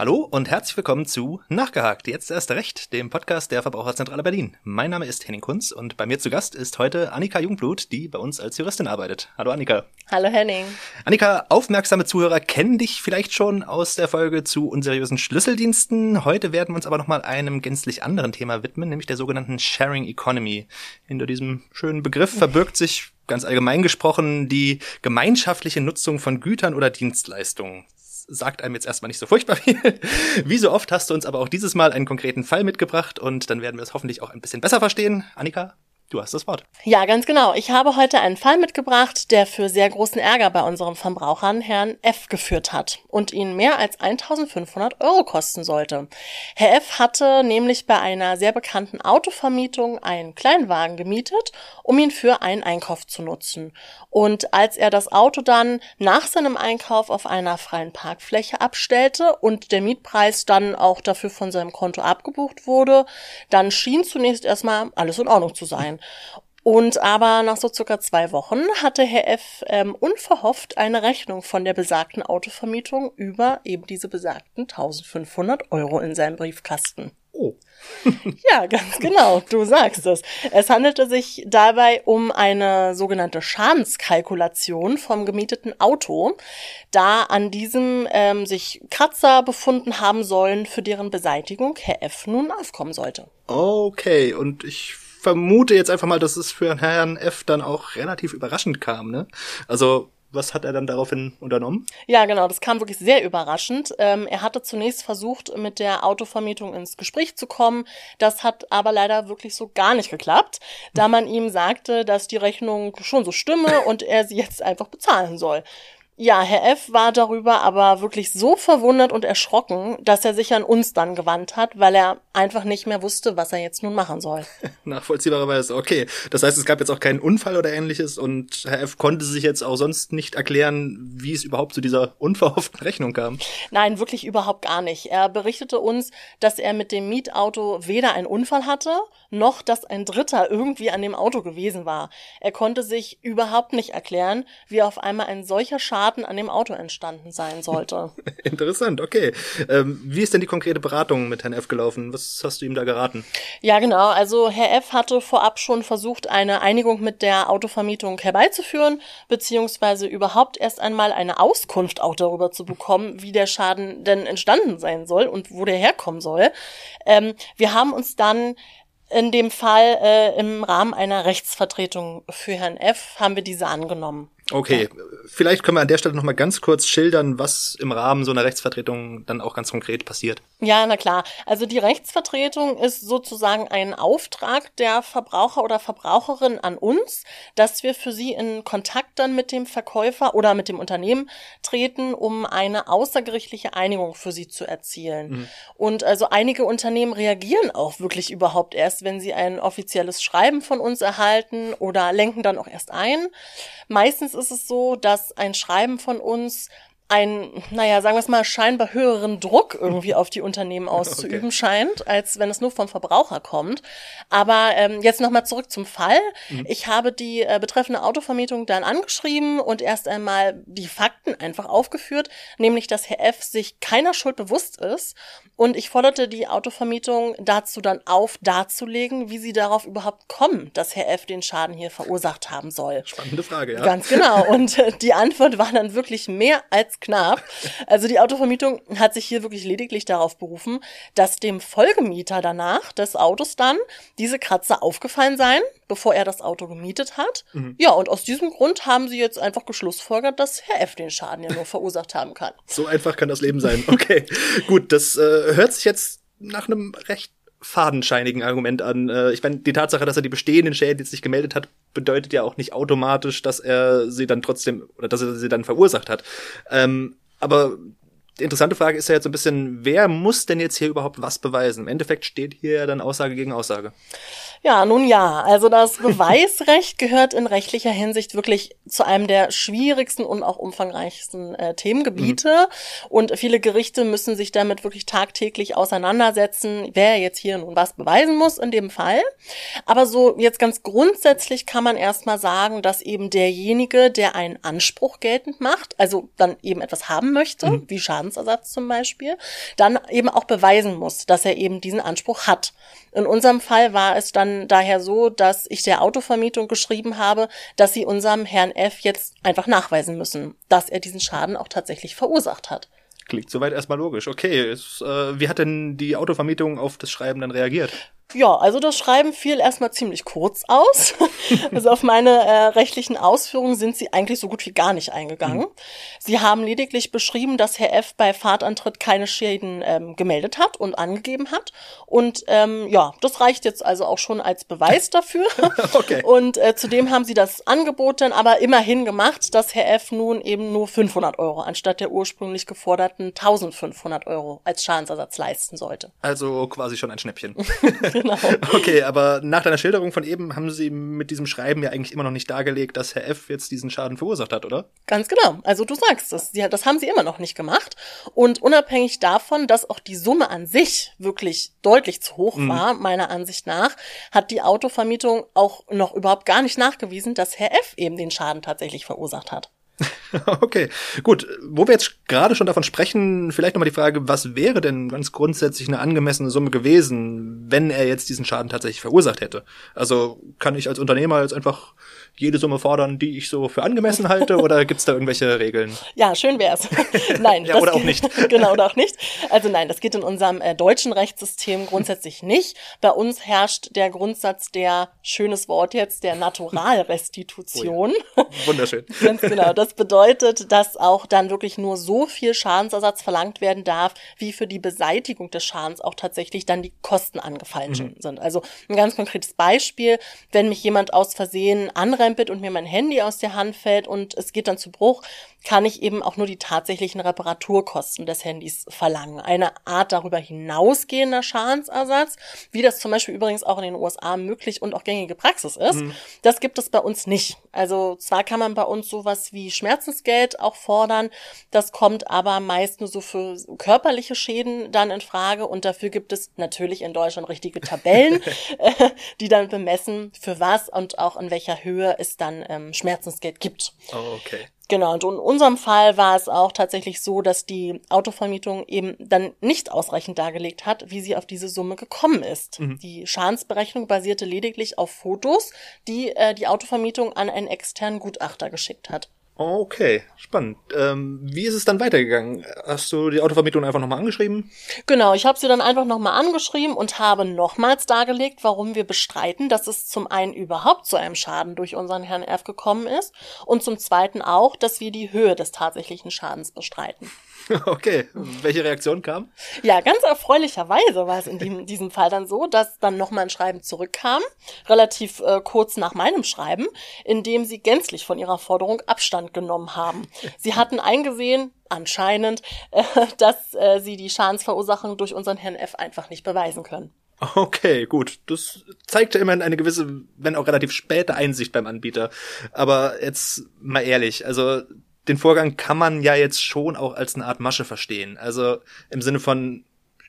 Hallo und herzlich willkommen zu Nachgehakt, jetzt erst recht, dem Podcast der Verbraucherzentrale Berlin. Mein Name ist Henning Kunz und bei mir zu Gast ist heute Annika Jungblut, die bei uns als Juristin arbeitet. Hallo Annika. Hallo Henning. Annika, aufmerksame Zuhörer kennen dich vielleicht schon aus der Folge zu unseriösen Schlüsseldiensten. Heute werden wir uns aber nochmal einem gänzlich anderen Thema widmen, nämlich der sogenannten Sharing Economy. Hinter diesem schönen Begriff verbirgt sich ganz allgemein gesprochen die gemeinschaftliche Nutzung von Gütern oder Dienstleistungen sagt einem jetzt erstmal nicht so furchtbar viel. Wie so oft hast du uns aber auch dieses Mal einen konkreten Fall mitgebracht und dann werden wir es hoffentlich auch ein bisschen besser verstehen. Annika, Du hast das Wort. Ja, ganz genau. Ich habe heute einen Fall mitgebracht, der für sehr großen Ärger bei unseren Verbrauchern Herrn F geführt hat und ihn mehr als 1500 Euro kosten sollte. Herr F hatte nämlich bei einer sehr bekannten Autovermietung einen Kleinwagen gemietet, um ihn für einen Einkauf zu nutzen. Und als er das Auto dann nach seinem Einkauf auf einer freien Parkfläche abstellte und der Mietpreis dann auch dafür von seinem Konto abgebucht wurde, dann schien zunächst erstmal alles in Ordnung zu sein. Und aber nach so circa zwei Wochen hatte Herr F. Ähm, unverhofft eine Rechnung von der besagten Autovermietung über eben diese besagten 1500 Euro in seinem Briefkasten. Oh. ja, ganz genau, du sagst es. Es handelte sich dabei um eine sogenannte Schadenskalkulation vom gemieteten Auto, da an diesem ähm, sich Kratzer befunden haben sollen, für deren Beseitigung Herr F. nun aufkommen sollte. Okay, und ich vermute jetzt einfach mal, dass es für Herrn F dann auch relativ überraschend kam, ne? Also was hat er dann daraufhin unternommen? Ja, genau, das kam wirklich sehr überraschend. Ähm, er hatte zunächst versucht, mit der Autovermietung ins Gespräch zu kommen. Das hat aber leider wirklich so gar nicht geklappt, da man ihm sagte, dass die Rechnung schon so stimme und er sie jetzt einfach bezahlen soll. Ja, Herr F. war darüber aber wirklich so verwundert und erschrocken, dass er sich an uns dann gewandt hat, weil er einfach nicht mehr wusste, was er jetzt nun machen soll. Nachvollziehbarerweise, okay. Das heißt, es gab jetzt auch keinen Unfall oder ähnliches und Herr F. konnte sich jetzt auch sonst nicht erklären, wie es überhaupt zu dieser unverhofften Rechnung kam. Nein, wirklich überhaupt gar nicht. Er berichtete uns, dass er mit dem Mietauto weder einen Unfall hatte, noch dass ein Dritter irgendwie an dem Auto gewesen war. Er konnte sich überhaupt nicht erklären, wie auf einmal ein solcher Schaden Schaden an dem Auto entstanden sein sollte. Interessant, okay. Ähm, wie ist denn die konkrete Beratung mit Herrn F. gelaufen? Was hast du ihm da geraten? Ja, genau. Also Herr F. hatte vorab schon versucht, eine Einigung mit der Autovermietung herbeizuführen, beziehungsweise überhaupt erst einmal eine Auskunft auch darüber zu bekommen, wie der Schaden denn entstanden sein soll und wo der herkommen soll. Ähm, wir haben uns dann in dem Fall äh, im Rahmen einer Rechtsvertretung für Herrn F. haben wir diese angenommen. Okay, ja. vielleicht können wir an der Stelle noch mal ganz kurz schildern, was im Rahmen so einer Rechtsvertretung dann auch ganz konkret passiert. Ja, na klar. Also die Rechtsvertretung ist sozusagen ein Auftrag der Verbraucher oder Verbraucherin an uns, dass wir für sie in Kontakt dann mit dem Verkäufer oder mit dem Unternehmen treten, um eine außergerichtliche Einigung für sie zu erzielen. Mhm. Und also einige Unternehmen reagieren auch wirklich überhaupt erst, wenn sie ein offizielles Schreiben von uns erhalten oder lenken dann auch erst ein. Meistens ist es so, dass ein Schreiben von uns ein, naja, sagen wir es mal, scheinbar höheren Druck irgendwie auf die Unternehmen auszuüben okay. scheint, als wenn es nur vom Verbraucher kommt. Aber ähm, jetzt nochmal zurück zum Fall. Mhm. Ich habe die äh, betreffende Autovermietung dann angeschrieben und erst einmal die Fakten einfach aufgeführt, nämlich dass Herr F. sich keiner Schuld bewusst ist. Und ich forderte die Autovermietung dazu dann auf, darzulegen, wie sie darauf überhaupt kommen, dass Herr F. den Schaden hier verursacht haben soll. Spannende Frage, ja. Ganz genau. Und äh, die Antwort war dann wirklich mehr als knapp. Also die Autovermietung hat sich hier wirklich lediglich darauf berufen, dass dem Folgemieter danach des Autos dann diese Kratzer aufgefallen seien, bevor er das Auto gemietet hat. Mhm. Ja, und aus diesem Grund haben sie jetzt einfach geschlussfolgert, dass Herr F. den Schaden ja nur verursacht haben kann. So einfach kann das Leben sein. Okay, gut, das äh, hört sich jetzt nach einem recht fadenscheinigen Argument an. Äh, ich meine, die Tatsache, dass er die bestehenden Schäden jetzt nicht gemeldet hat, bedeutet ja auch nicht automatisch, dass er sie dann trotzdem oder dass er sie dann verursacht hat. Ähm, aber Die interessante Frage ist ja jetzt so ein bisschen, wer muss denn jetzt hier überhaupt was beweisen? Im Endeffekt steht hier ja dann Aussage gegen Aussage. Ja, nun ja. Also das Beweisrecht gehört in rechtlicher Hinsicht wirklich zu einem der schwierigsten und auch umfangreichsten äh, Themengebiete. Mhm. Und viele Gerichte müssen sich damit wirklich tagtäglich auseinandersetzen, wer jetzt hier nun was beweisen muss in dem Fall. Aber so jetzt ganz grundsätzlich kann man erstmal sagen, dass eben derjenige, der einen Anspruch geltend macht, also dann eben etwas haben möchte, mhm. wie Schadensersatz zum Beispiel, dann eben auch beweisen muss, dass er eben diesen Anspruch hat. In unserem Fall war es dann daher so, dass ich der Autovermietung geschrieben habe, dass sie unserem Herrn F jetzt einfach nachweisen müssen, dass er diesen Schaden auch tatsächlich verursacht hat. Klingt soweit erstmal logisch. Okay, es, äh, wie hat denn die Autovermietung auf das Schreiben dann reagiert? Ja, also das Schreiben fiel erstmal ziemlich kurz aus. also auf meine äh, rechtlichen Ausführungen sind sie eigentlich so gut wie gar nicht eingegangen. Mhm. Sie haben lediglich beschrieben, dass Herr F. bei Fahrtantritt keine Schäden ähm, gemeldet hat und angegeben hat. Und ähm, ja, das reicht jetzt also auch schon als Beweis dafür. okay. Und äh, zudem haben sie das Angebot dann aber immerhin gemacht, dass Herr F. nun eben nur 500 Euro anstatt der ursprünglich geforderten 1500 Euro als Schadensersatz leisten sollte. Also quasi schon ein Schnäppchen. Genau. Okay, aber nach deiner Schilderung von eben haben Sie mit diesem Schreiben ja eigentlich immer noch nicht dargelegt, dass Herr F. jetzt diesen Schaden verursacht hat, oder? Ganz genau. Also du sagst es. Ja, das haben Sie immer noch nicht gemacht. Und unabhängig davon, dass auch die Summe an sich wirklich deutlich zu hoch mhm. war, meiner Ansicht nach, hat die Autovermietung auch noch überhaupt gar nicht nachgewiesen, dass Herr F. eben den Schaden tatsächlich verursacht hat. Okay, gut. Wo wir jetzt gerade schon davon sprechen, vielleicht nochmal die Frage, was wäre denn ganz grundsätzlich eine angemessene Summe gewesen, wenn er jetzt diesen Schaden tatsächlich verursacht hätte? Also kann ich als Unternehmer jetzt einfach jede Summe fordern, die ich so für angemessen halte, oder gibt's da irgendwelche Regeln? Ja, schön wär's. nein, ja, oder auch nicht. genau, oder auch nicht. Also nein, das geht in unserem äh, deutschen Rechtssystem grundsätzlich nicht. Bei uns herrscht der Grundsatz der, schönes Wort jetzt, der Naturalrestitution. Oh ja. Wunderschön. Ganz genau. Das bedeutet, dass auch dann wirklich nur so viel Schadensersatz verlangt werden darf, wie für die Beseitigung des Schadens auch tatsächlich dann die Kosten angefallen mhm. sind. Also ein ganz konkretes Beispiel, wenn mich jemand aus Versehen anrennt, umkrempelt und mir mein Handy aus der Hand fällt und es geht dann zu Bruch, kann ich eben auch nur die tatsächlichen Reparaturkosten des Handys verlangen. Eine Art darüber hinausgehender Schadensersatz, wie das zum Beispiel übrigens auch in den USA möglich und auch gängige Praxis ist, mhm. das gibt es bei uns nicht. Also zwar kann man bei uns sowas wie Schmerzensgeld auch fordern, das kommt aber meist nur so für körperliche Schäden dann in Frage und dafür gibt es natürlich in Deutschland richtige Tabellen, die dann bemessen, für was und auch in welcher Höhe es dann ähm, Schmerzensgeld gibt. Oh, okay. Genau, und in unserem Fall war es auch tatsächlich so, dass die Autovermietung eben dann nicht ausreichend dargelegt hat, wie sie auf diese Summe gekommen ist. Mhm. Die Schadensberechnung basierte lediglich auf Fotos, die äh, die Autovermietung an einen externen Gutachter geschickt hat. Okay, spannend. Ähm, wie ist es dann weitergegangen? Hast du die Autovermietung einfach nochmal angeschrieben? Genau, ich habe sie dann einfach nochmal angeschrieben und habe nochmals dargelegt, warum wir bestreiten, dass es zum einen überhaupt zu einem Schaden durch unseren Herrn F gekommen ist und zum zweiten auch, dass wir die Höhe des tatsächlichen Schadens bestreiten. Okay, welche Reaktion kam? Ja, ganz erfreulicherweise war es in diesem, diesem Fall dann so, dass dann nochmal ein Schreiben zurückkam, relativ äh, kurz nach meinem Schreiben, in dem sie gänzlich von ihrer Forderung Abstand genommen haben. Sie hatten eingesehen, anscheinend, äh, dass äh, sie die Schadensverursachung durch unseren Herrn F einfach nicht beweisen können. Okay, gut. Das zeigt ja immerhin eine gewisse, wenn auch relativ späte Einsicht beim Anbieter. Aber jetzt mal ehrlich, also den Vorgang kann man ja jetzt schon auch als eine Art Masche verstehen. Also im Sinne von,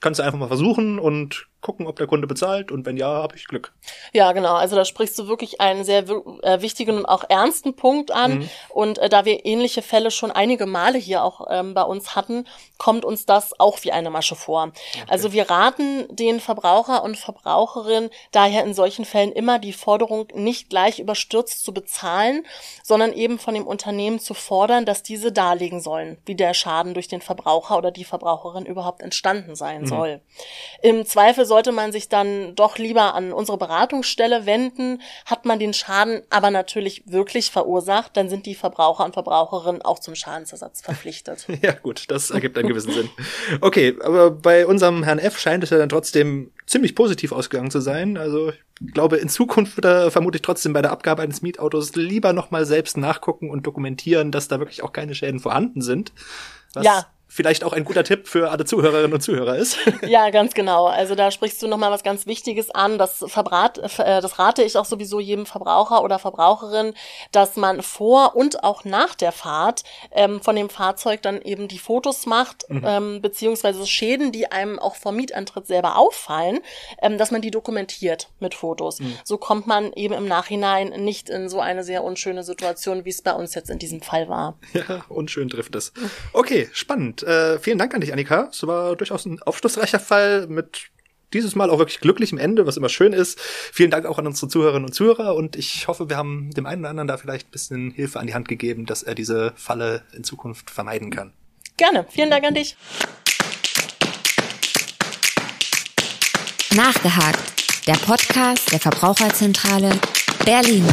kannst du einfach mal versuchen und gucken, ob der Kunde bezahlt und wenn ja, habe ich Glück. Ja, genau. Also da sprichst du wirklich einen sehr äh, wichtigen und auch ernsten Punkt an. Mhm. Und äh, da wir ähnliche Fälle schon einige Male hier auch ähm, bei uns hatten, kommt uns das auch wie eine Masche vor. Okay. Also wir raten den Verbraucher und Verbraucherinnen daher in solchen Fällen immer die Forderung nicht gleich überstürzt zu bezahlen, sondern eben von dem Unternehmen zu fordern, dass diese darlegen sollen, wie der Schaden durch den Verbraucher oder die Verbraucherin überhaupt entstanden sein mhm. soll. Im Zweifel soll sollte man sich dann doch lieber an unsere Beratungsstelle wenden. Hat man den Schaden aber natürlich wirklich verursacht, dann sind die Verbraucher und Verbraucherinnen auch zum Schadensersatz verpflichtet. ja, gut, das ergibt einen gewissen Sinn. Okay, aber bei unserem Herrn F scheint es ja dann trotzdem ziemlich positiv ausgegangen zu sein. Also ich glaube, in Zukunft wird er vermutlich trotzdem bei der Abgabe eines Mietautos lieber nochmal selbst nachgucken und dokumentieren, dass da wirklich auch keine Schäden vorhanden sind. Was ja, vielleicht auch ein guter Tipp für alle Zuhörerinnen und Zuhörer ist. Ja, ganz genau. Also da sprichst du nochmal was ganz Wichtiges an. Das, verbrat, äh, das rate ich auch sowieso jedem Verbraucher oder Verbraucherin, dass man vor und auch nach der Fahrt ähm, von dem Fahrzeug dann eben die Fotos macht, mhm. ähm, beziehungsweise Schäden, die einem auch vom Mietantritt selber auffallen, ähm, dass man die dokumentiert mit Fotos. Mhm. So kommt man eben im Nachhinein nicht in so eine sehr unschöne Situation, wie es bei uns jetzt in diesem Fall war. Ja, unschön trifft es. Okay, spannend äh, vielen Dank an dich, Annika. Es war durchaus ein aufschlussreicher Fall mit dieses Mal auch wirklich glücklichem Ende, was immer schön ist. Vielen Dank auch an unsere Zuhörerinnen und Zuhörer und ich hoffe, wir haben dem einen oder anderen da vielleicht ein bisschen Hilfe an die Hand gegeben, dass er diese Falle in Zukunft vermeiden kann. Gerne. Vielen Dank an dich. Nachgehakt. Der Podcast der Verbraucherzentrale Berlin.